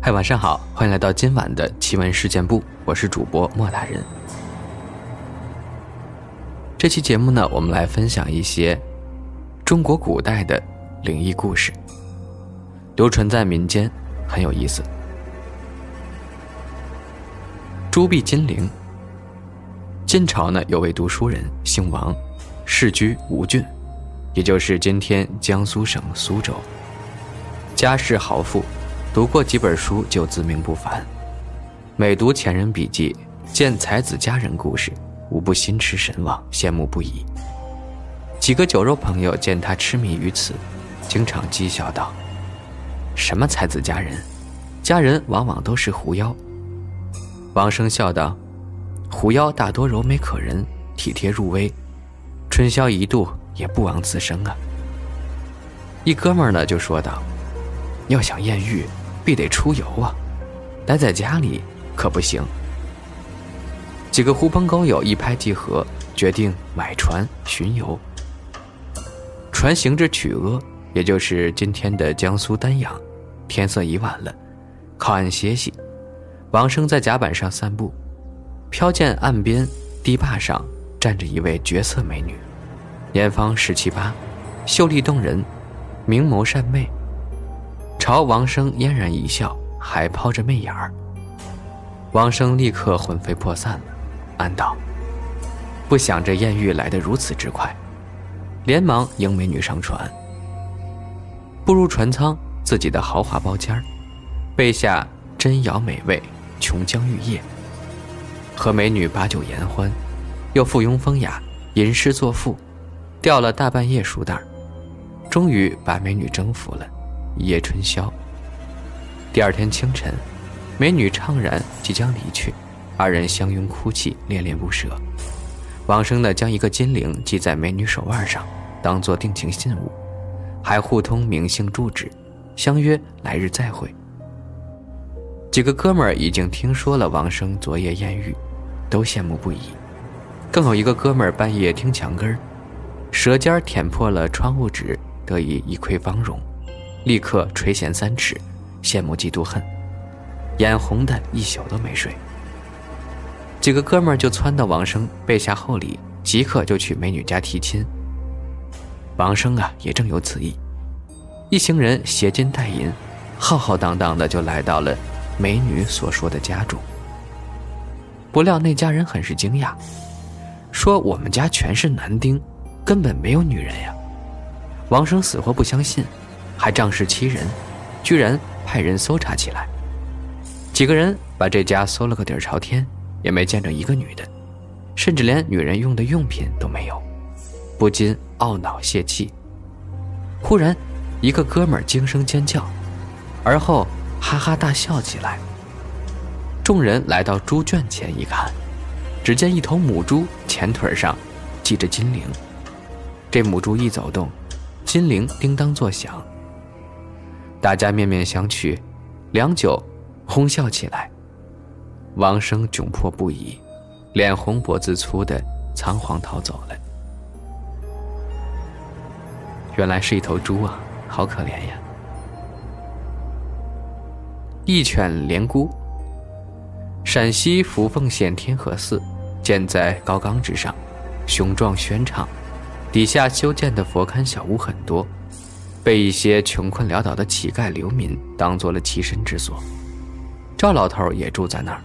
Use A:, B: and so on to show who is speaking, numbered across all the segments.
A: 嗨，晚上好，欢迎来到今晚的奇闻事件部，我是主播莫大人。这期节目呢，我们来分享一些中国古代的灵异故事，流传在民间，很有意思。朱壁金陵。晋朝呢，有位读书人，姓王，世居吴郡，也就是今天江苏省苏州。家世豪富，读过几本书就自命不凡。每读前人笔记，见才子佳人故事，无不心驰神往，羡慕不已。几个酒肉朋友见他痴迷于此，经常讥笑道：“什么才子佳人，佳人往往都是狐妖。”王生笑道。狐妖大多柔美可人，体贴入微，春宵一度也不枉此生啊。一哥们呢就说道：“要想艳遇，必得出游啊，待在家里可不行。”几个狐朋狗友一拍即合，决定买船巡游。船行至曲阿，也就是今天的江苏丹阳，天色已晚了，靠岸歇息。王生在甲板上散步。瞟见岸边堤坝上站着一位绝色美女，年方十七八，秀丽动人，明眸善媚，朝王生嫣然一笑，还抛着媚眼儿。王生立刻魂飞魄散了，暗道：不想这艳遇来得如此之快，连忙迎美女上船。步入船舱，自己的豪华包间儿，备下珍肴美味，琼浆玉液。和美女把酒言欢，又附庸风雅，吟诗作赋，钓了大半夜书袋终于把美女征服了，一夜春宵。第二天清晨，美女怅然即将离去，二人相拥哭泣，恋恋不舍。王生呢，将一个金铃系在美女手腕上，当做定情信物，还互通名姓住址，相约来日再会。几个哥们儿已经听说了王生昨夜艳遇。都羡慕不已，更有一个哥们儿半夜听墙根儿，舌尖舔破了窗户纸，得以一窥芳容，立刻垂涎三尺，羡慕嫉妒恨，眼红的一宿都没睡。几个哥们儿就窜到王生备下厚礼，即刻就去美女家提亲。王生啊，也正有此意，一行人携金带银，浩浩荡荡的就来到了美女所说的家中。不料那家人很是惊讶，说：“我们家全是男丁，根本没有女人呀。”王生死活不相信，还仗势欺人，居然派人搜查起来。几个人把这家搜了个底儿朝天，也没见着一个女的，甚至连女人用的用品都没有，不禁懊恼泄气。忽然，一个哥们儿惊声尖叫，而后哈哈大笑起来。众人来到猪圈前一看，只见一头母猪前腿上系着金铃。这母猪一走动，金铃叮当作响。大家面面相觑，良久，哄笑起来。王生窘迫不已，脸红脖子粗的仓皇逃走了。原来是一头猪啊，好可怜呀！一犬连孤。陕西扶凤县天河寺，建在高岗之上，雄壮轩敞，底下修建的佛龛小屋很多，被一些穷困潦倒的乞丐流民当做了栖身之所。赵老头也住在那儿。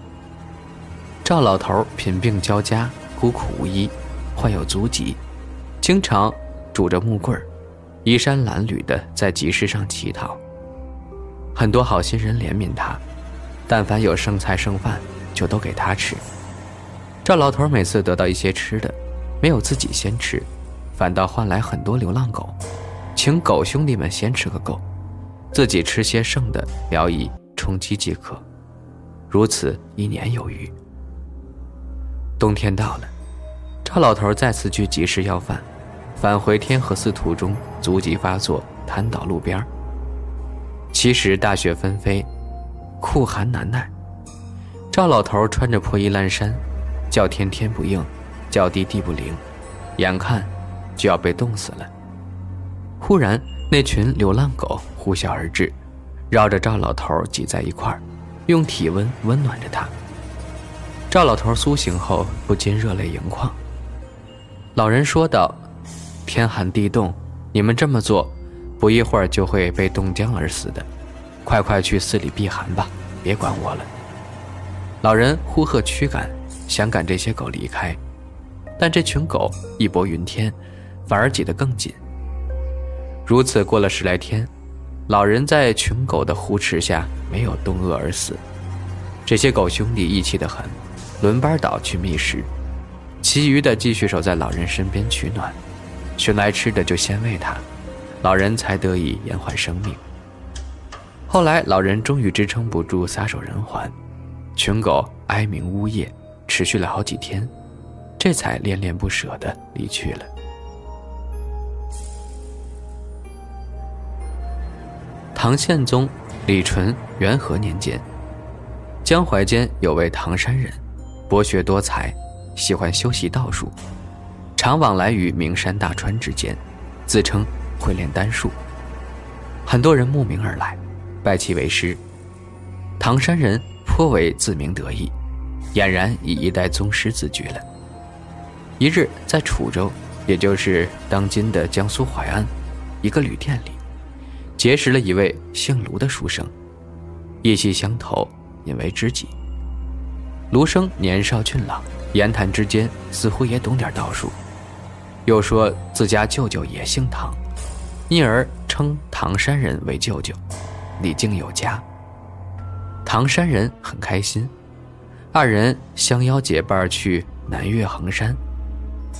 A: 赵老头贫病交加，孤苦无依，患有足疾，经常拄着木棍儿，衣衫褴褛的在集市上乞讨。很多好心人怜悯他。但凡有剩菜剩饭，就都给他吃。赵老头每次得到一些吃的，没有自己先吃，反倒换来很多流浪狗，请狗兄弟们先吃个够，自己吃些剩的聊以充饥即可。如此一年有余。冬天到了，赵老头再次去集市要饭，返回天河寺途中足疾发作，瘫倒路边。其实大雪纷飞，酷寒难耐。赵老头穿着破衣烂衫，叫天天不应，叫地地不灵，眼看就要被冻死了。突然，那群流浪狗呼啸而至，绕着赵老头挤在一块儿，用体温温暖着他。赵老头苏醒后不禁热泪盈眶。老人说道：“天寒地冻，你们这么做，不一会儿就会被冻僵而死的。快快去寺里避寒吧，别管我了。”老人呼喝驱赶，想赶这些狗离开，但这群狗义薄云天，反而挤得更紧。如此过了十来天，老人在群狗的呼斥下没有冻饿而死。这些狗兄弟义气得很，轮班倒去觅食，其余的继续守在老人身边取暖，寻来吃的就先喂他，老人才得以延缓生命。后来老人终于支撑不住，撒手人寰。群狗哀鸣呜咽，持续了好几天，这才恋恋不舍的离去了。唐宪宗李纯元和年间，江淮间有位唐山人，博学多才，喜欢修习道术，常往来于名山大川之间，自称会炼丹术。很多人慕名而来，拜其为师。唐山人。颇为自鸣得意，俨然以一代宗师自居了。一日，在楚州，也就是当今的江苏淮安，一个旅店里，结识了一位姓卢的书生，意气相投，引为知己。卢生年少俊朗，言谈之间似乎也懂点道术，又说自家舅舅也姓唐，因而称唐山人为舅舅，礼敬有加。唐山人很开心，二人相邀结伴去南岳衡山，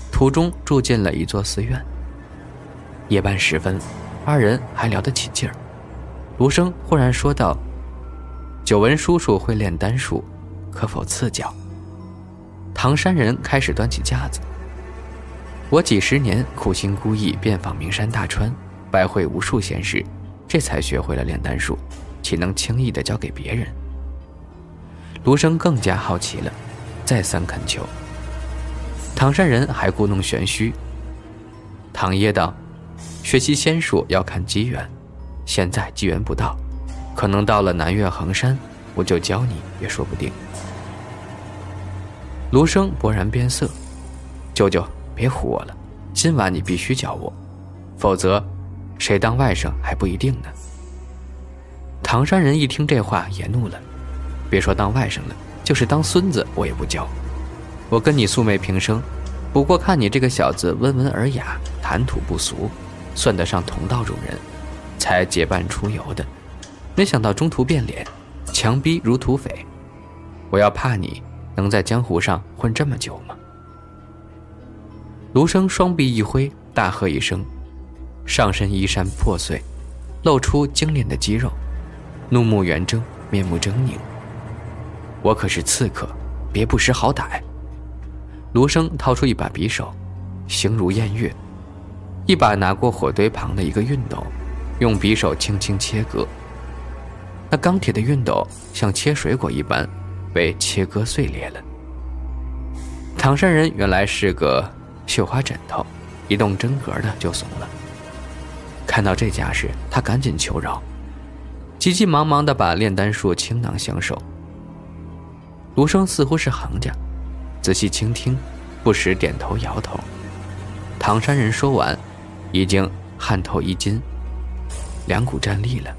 A: 途中住进了一座寺院。夜半时分，二人还聊得起劲儿。卢生忽然说道：“久闻叔叔会炼丹术，可否赐教？”唐山人开始端起架子：“我几十年苦心孤诣遍访名山大川，拜会无数仙师，这才学会了炼丹术。”岂能轻易的交给别人？卢生更加好奇了，再三恳求。唐山人还故弄玄虚。唐爷道：“学习仙术要看机缘，现在机缘不到，可能到了南岳衡山，我就教你也说不定。”卢生勃然变色：“舅舅，别唬我了，今晚你必须教我，否则，谁当外甥还不一定呢。”唐山人一听这话也怒了，别说当外甥了，就是当孙子我也不教。我跟你素昧平生，不过看你这个小子温文尔雅，谈吐不俗，算得上同道中人，才结伴出游的。没想到中途变脸，强逼如土匪。我要怕你能在江湖上混这么久吗？卢生双臂一挥，大喝一声，上身衣衫破碎，露出精炼的肌肉。怒目圆睁，面目狰狞。我可是刺客，别不识好歹。卢生掏出一把匕首，形如偃月，一把拿过火堆旁的一个熨斗，用匕首轻轻切割。那钢铁的熨斗像切水果一般，被切割碎裂了。唐山人原来是个绣花枕头，一动真格的就怂了。看到这架势，他赶紧求饶。急急忙忙地把炼丹术倾囊相授。卢生似乎是行家，仔细倾听，不时点头摇头。唐山人说完，已经汗透衣襟，两股站立了。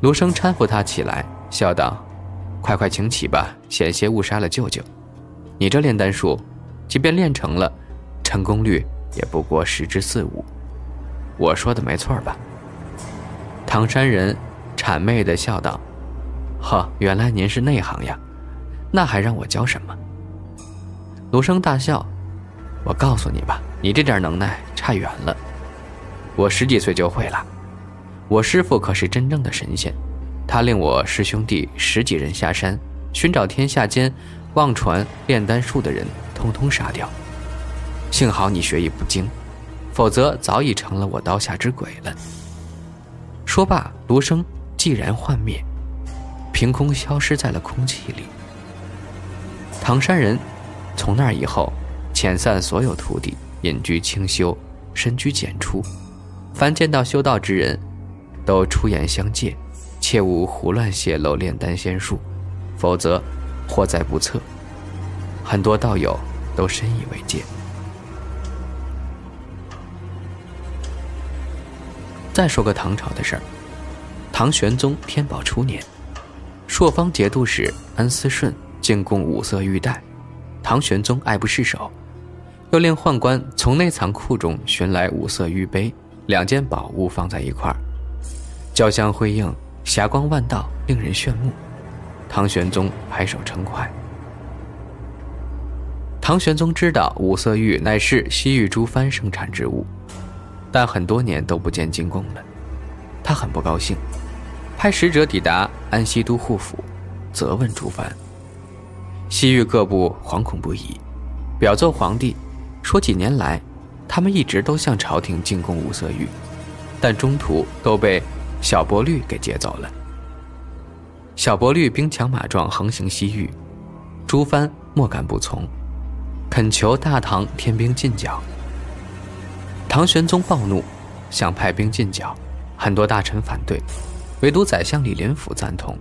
A: 卢生搀扶他起来，笑道：“快快请起吧，险些误杀了舅舅。你这炼丹术，即便练成了，成功率也不过十之四五。我说的没错吧？”唐山人谄媚的笑道：“呵，原来您是内行呀，那还让我教什么？”卢生大笑：“我告诉你吧，你这点能耐差远了。我十几岁就会了。我师傅可是真正的神仙，他令我师兄弟十几人下山寻找天下间忘传炼丹术的人，通通杀掉。幸好你学艺不精，否则早已成了我刀下之鬼了。说罢，卢生寂然幻灭，凭空消失在了空气里。唐山人从那以后遣散所有徒弟，隐居清修，深居简出。凡见到修道之人，都出言相戒，切勿胡乱泄露炼丹仙术，否则祸在不测。很多道友都深以为戒。再说个唐朝的事儿，唐玄宗天宝初年，朔方节度使安思顺进贡五色玉带，唐玄宗爱不释手，又令宦官从内藏库中寻来五色玉杯，两件宝物放在一块儿，交相辉映，霞光万道，令人炫目。唐玄宗拍手称快。唐玄宗知道五色玉乃是西域诸藩生产之物。但很多年都不见进贡了，他很不高兴，派使者抵达安西都护府，责问诸藩。西域各部惶恐不已，表奏皇帝，说几年来，他们一直都向朝廷进贡五色玉，但中途都被小波律给劫走了。小波律兵强马壮，横行西域，诸藩莫敢不从，恳求大唐添兵进剿。唐玄宗暴怒，想派兵进剿，很多大臣反对，唯独宰相李林甫赞同。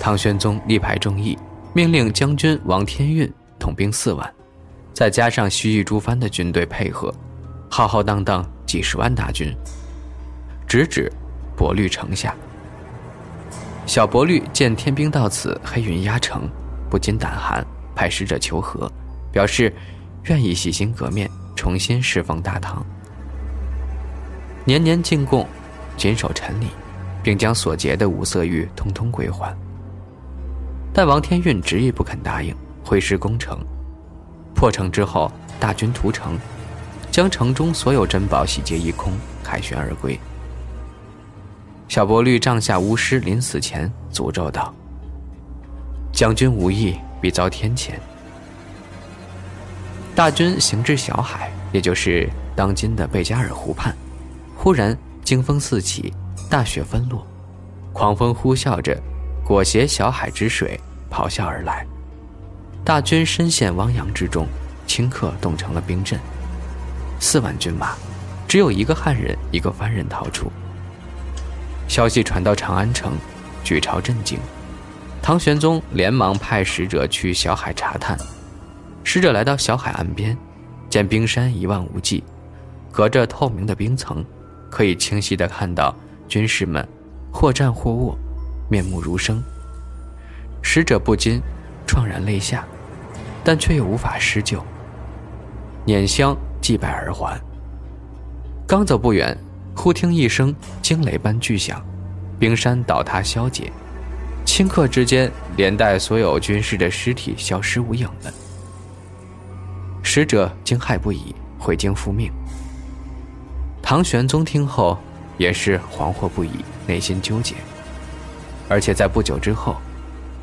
A: 唐玄宗力排众议，命令将军王天运统兵四万，再加上西域诸藩的军队配合，浩浩荡荡几十万大军，直指博律城下。小博律见天兵到此，黑云压城，不禁胆寒，派使者求和，表示愿意洗心革面。重新侍奉大唐，年年进贡，谨守臣礼，并将所劫的五色玉通通归还。但王天运执意不肯答应，挥师攻城。破城之后，大军屠城，将城中所有珍宝洗劫一空，凯旋而归。小波律帐下巫师临死前诅咒道：“将军无意，必遭天谴。”大军行至小海，也就是当今的贝加尔湖畔，忽然惊风四起，大雪纷落，狂风呼啸着，裹挟小海之水咆哮而来。大军深陷汪洋之中，顷刻冻成了冰阵。四万军马，只有一个汉人，一个番人逃出。消息传到长安城，举朝震惊。唐玄宗连忙派使者去小海查探。使者来到小海岸边，见冰山一望无际，隔着透明的冰层，可以清晰地看到军士们或站或卧，面目如生。使者不禁怆然泪下，但却又无法施救，拈香祭拜而还。刚走不远，忽听一声惊雷般巨响，冰山倒塌消解，顷刻之间，连带所有军士的尸体消失无影了。使者惊骇不已，回京复命。唐玄宗听后也是惶惑不已，内心纠结。而且在不久之后，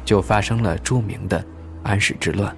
A: 就发生了著名的安史之乱。